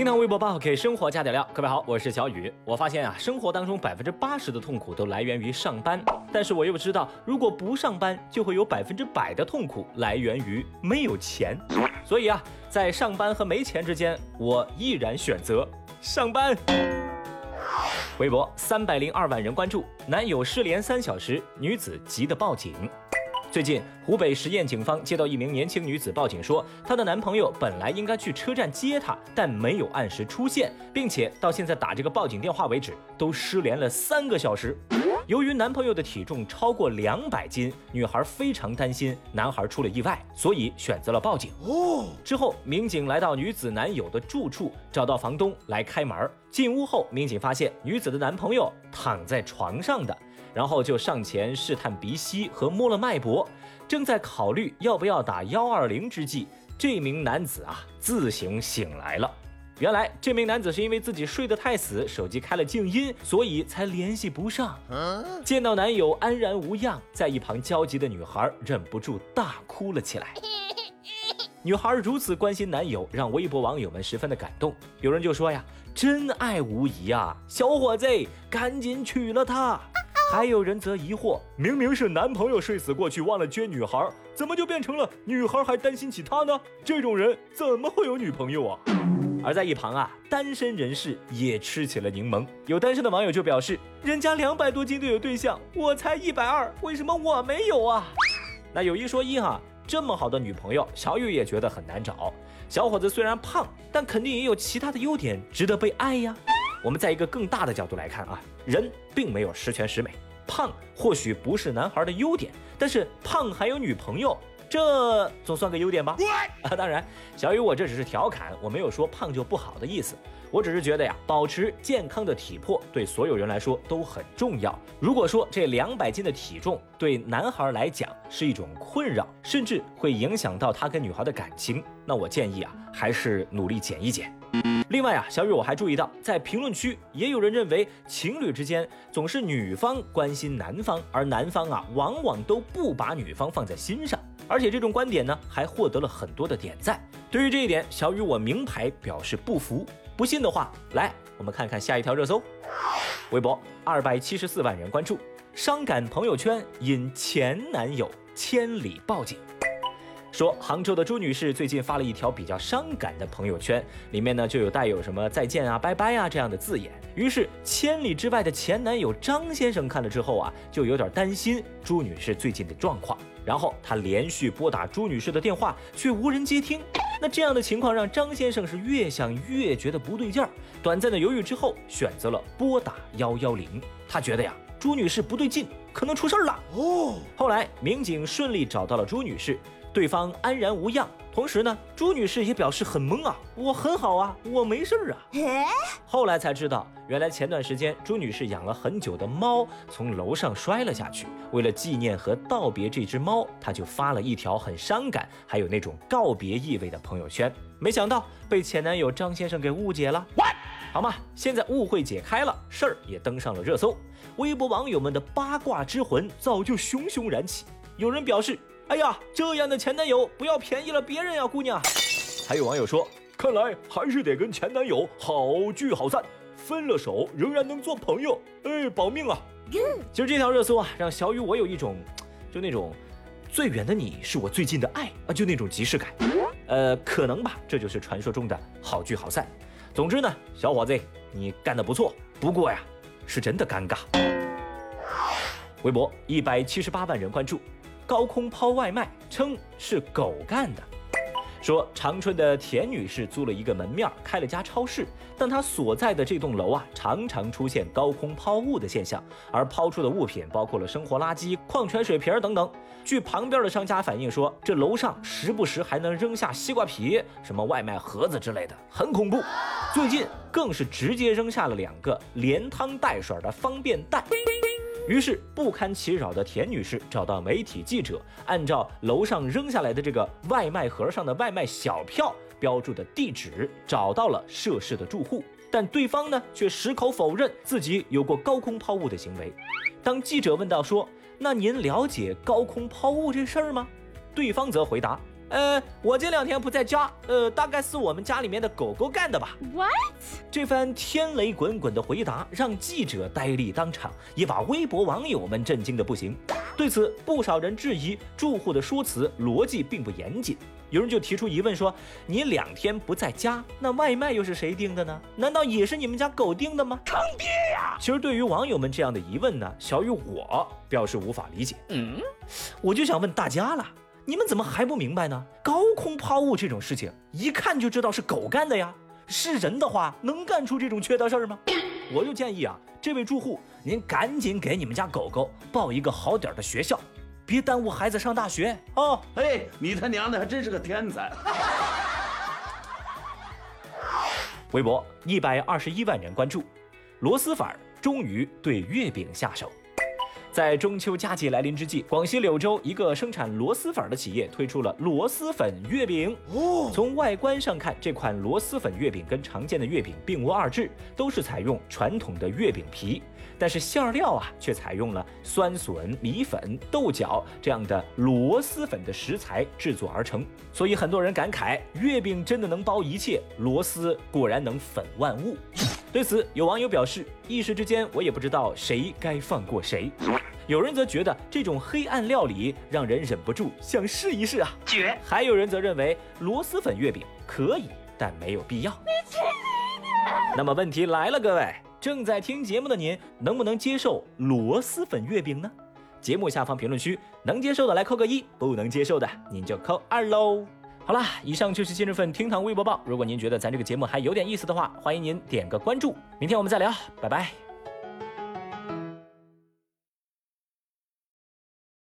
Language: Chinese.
听堂微博报给生活加点料，各位好，我是小雨。我发现啊，生活当中百分之八十的痛苦都来源于上班，但是我又知道，如果不上班，就会有百分之百的痛苦来源于没有钱。所以啊，在上班和没钱之间，我毅然选择上班。微博三百零二万人关注，男友失联三小时，女子急得报警。最近，湖北十堰警方接到一名年轻女子报警，说她的男朋友本来应该去车站接她，但没有按时出现，并且到现在打这个报警电话为止，都失联了三个小时。由于男朋友的体重超过两百斤，女孩非常担心男孩出了意外，所以选择了报警。哦，之后民警来到女子男友的住处，找到房东来开门。进屋后，民警发现女子的男朋友躺在床上的。然后就上前试探鼻息和摸了脉搏，正在考虑要不要打幺二零之际，这名男子啊自行醒来了。原来这名男子是因为自己睡得太死，手机开了静音，所以才联系不上。见到男友安然无恙，在一旁焦急的女孩忍不住大哭了起来。女孩如此关心男友，让微博网友们十分的感动。有人就说呀：“真爱无疑啊，小伙子，赶紧娶了她。”还有人则疑惑，明明是男朋友睡死过去忘了接女孩，怎么就变成了女孩还担心起他呢？这种人怎么会有女朋友啊？而在一旁啊，单身人士也吃起了柠檬。有单身的网友就表示，人家两百多斤都有对象，我才一百二，为什么我没有啊？那有一说一哈，这么好的女朋友，小雨也觉得很难找。小伙子虽然胖，但肯定也有其他的优点值得被爱呀。我们在一个更大的角度来看啊，人并没有十全十美，胖或许不是男孩的优点，但是胖还有女朋友，这总算个优点吧？啊，当然，小雨我这只是调侃，我没有说胖就不好的意思，我只是觉得呀，保持健康的体魄对所有人来说都很重要。如果说这两百斤的体重对男孩来讲是一种困扰，甚至会影响到他跟女孩的感情，那我建议啊，还是努力减一减。另外啊，小雨我还注意到，在评论区也有人认为情侣之间总是女方关心男方，而男方啊往往都不把女方放在心上，而且这种观点呢还获得了很多的点赞。对于这一点，小雨我名牌表示不服。不信的话，来我们看看下一条热搜。微博二百七十四万人关注，伤感朋友圈引前男友千里报警。说杭州的朱女士最近发了一条比较伤感的朋友圈，里面呢就有带有什么再见啊、拜拜啊这样的字眼。于是千里之外的前男友张先生看了之后啊，就有点担心朱女士最近的状况。然后他连续拨打朱女士的电话，却无人接听。那这样的情况让张先生是越想越觉得不对劲儿。短暂的犹豫之后，选择了拨打幺幺零。他觉得呀，朱女士不对劲，可能出事儿了。哦，后来民警顺利找到了朱女士。对方安然无恙，同时呢，朱女士也表示很懵啊，我很好啊，我没事儿啊。后来才知道，原来前段时间朱女士养了很久的猫从楼上摔了下去，为了纪念和道别这只猫，她就发了一条很伤感，还有那种告别意味的朋友圈。没想到被前男友张先生给误解了。好嘛，现在误会解开了，事儿也登上了热搜，微博网友们的八卦之魂早就熊熊燃起。有人表示。哎呀，这样的前男友不要便宜了别人呀，姑娘。还有网友说，看来还是得跟前男友好聚好散，分了手仍然能做朋友，哎，保命啊！其实这条热搜啊，让小雨我有一种，就那种最远的你是我最近的爱啊，就那种即视感。呃，可能吧，这就是传说中的好聚好散。总之呢，小伙子，你干得不错，不过呀，是真的尴尬。微博一百七十八万人关注。高空抛外卖，称是狗干的。说长春的田女士租了一个门面，开了家超市，但她所在的这栋楼啊，常常出现高空抛物的现象，而抛出的物品包括了生活垃圾、矿泉水瓶等等。据旁边的商家反映说，这楼上时不时还能扔下西瓜皮、什么外卖盒子之类的，很恐怖。最近更是直接扔下了两个连汤带水的方便袋。于是不堪其扰的田女士找到媒体记者，按照楼上扔下来的这个外卖盒上的外卖小票标注的地址，找到了涉事的住户，但对方呢却矢口否认自己有过高空抛物的行为。当记者问到说：“那您了解高空抛物这事儿吗？”对方则回答：“呃，我这两天不在家，呃，大概是我们家里面的狗狗干的吧。What？这番天雷滚滚的回答让记者呆立当场，也把微博网友们震惊的不行。对此，不少人质疑住户的说辞逻辑并不严谨。有人就提出疑问说：“你两天不在家，那外卖又是谁订的呢？难道也是你们家狗订的吗？”坑爹呀！其实对于网友们这样的疑问呢，小雨我表示无法理解。嗯，我就想问大家了。你们怎么还不明白呢？高空抛物这种事情，一看就知道是狗干的呀。是人的话，能干出这种缺德事儿吗？我就建议啊，这位住户，您赶紧给你们家狗狗报一个好点的学校，别耽误孩子上大学哦。哎，你他娘的还真是个天才！微博一百二十一万人关注，螺蛳粉儿终于对月饼下手。在中秋佳节来临之际，广西柳州一个生产螺蛳粉的企业推出了螺蛳粉月饼。哦，从外观上看，这款螺蛳粉月饼跟常见的月饼并无二致，都是采用传统的月饼皮，但是馅料啊却采用了酸笋、米粉、豆角这样的螺蛳粉的食材制作而成。所以很多人感慨，月饼真的能包一切，螺蛳果然能粉万物。对此，有网友表示，一时之间我也不知道谁该放过谁。有人则觉得这种黑暗料理让人忍不住想试一试啊，绝！还有人则认为螺蛳粉月饼可以，但没有必要。那么问题来了，各位正在听节目的您，能不能接受螺蛳粉月饼呢？节目下方评论区能接受的来扣个一，不能接受的您就扣二喽。好啦，以上就是今日份厅堂微博报。如果您觉得咱这个节目还有点意思的话，欢迎您点个关注。明天我们再聊，拜拜。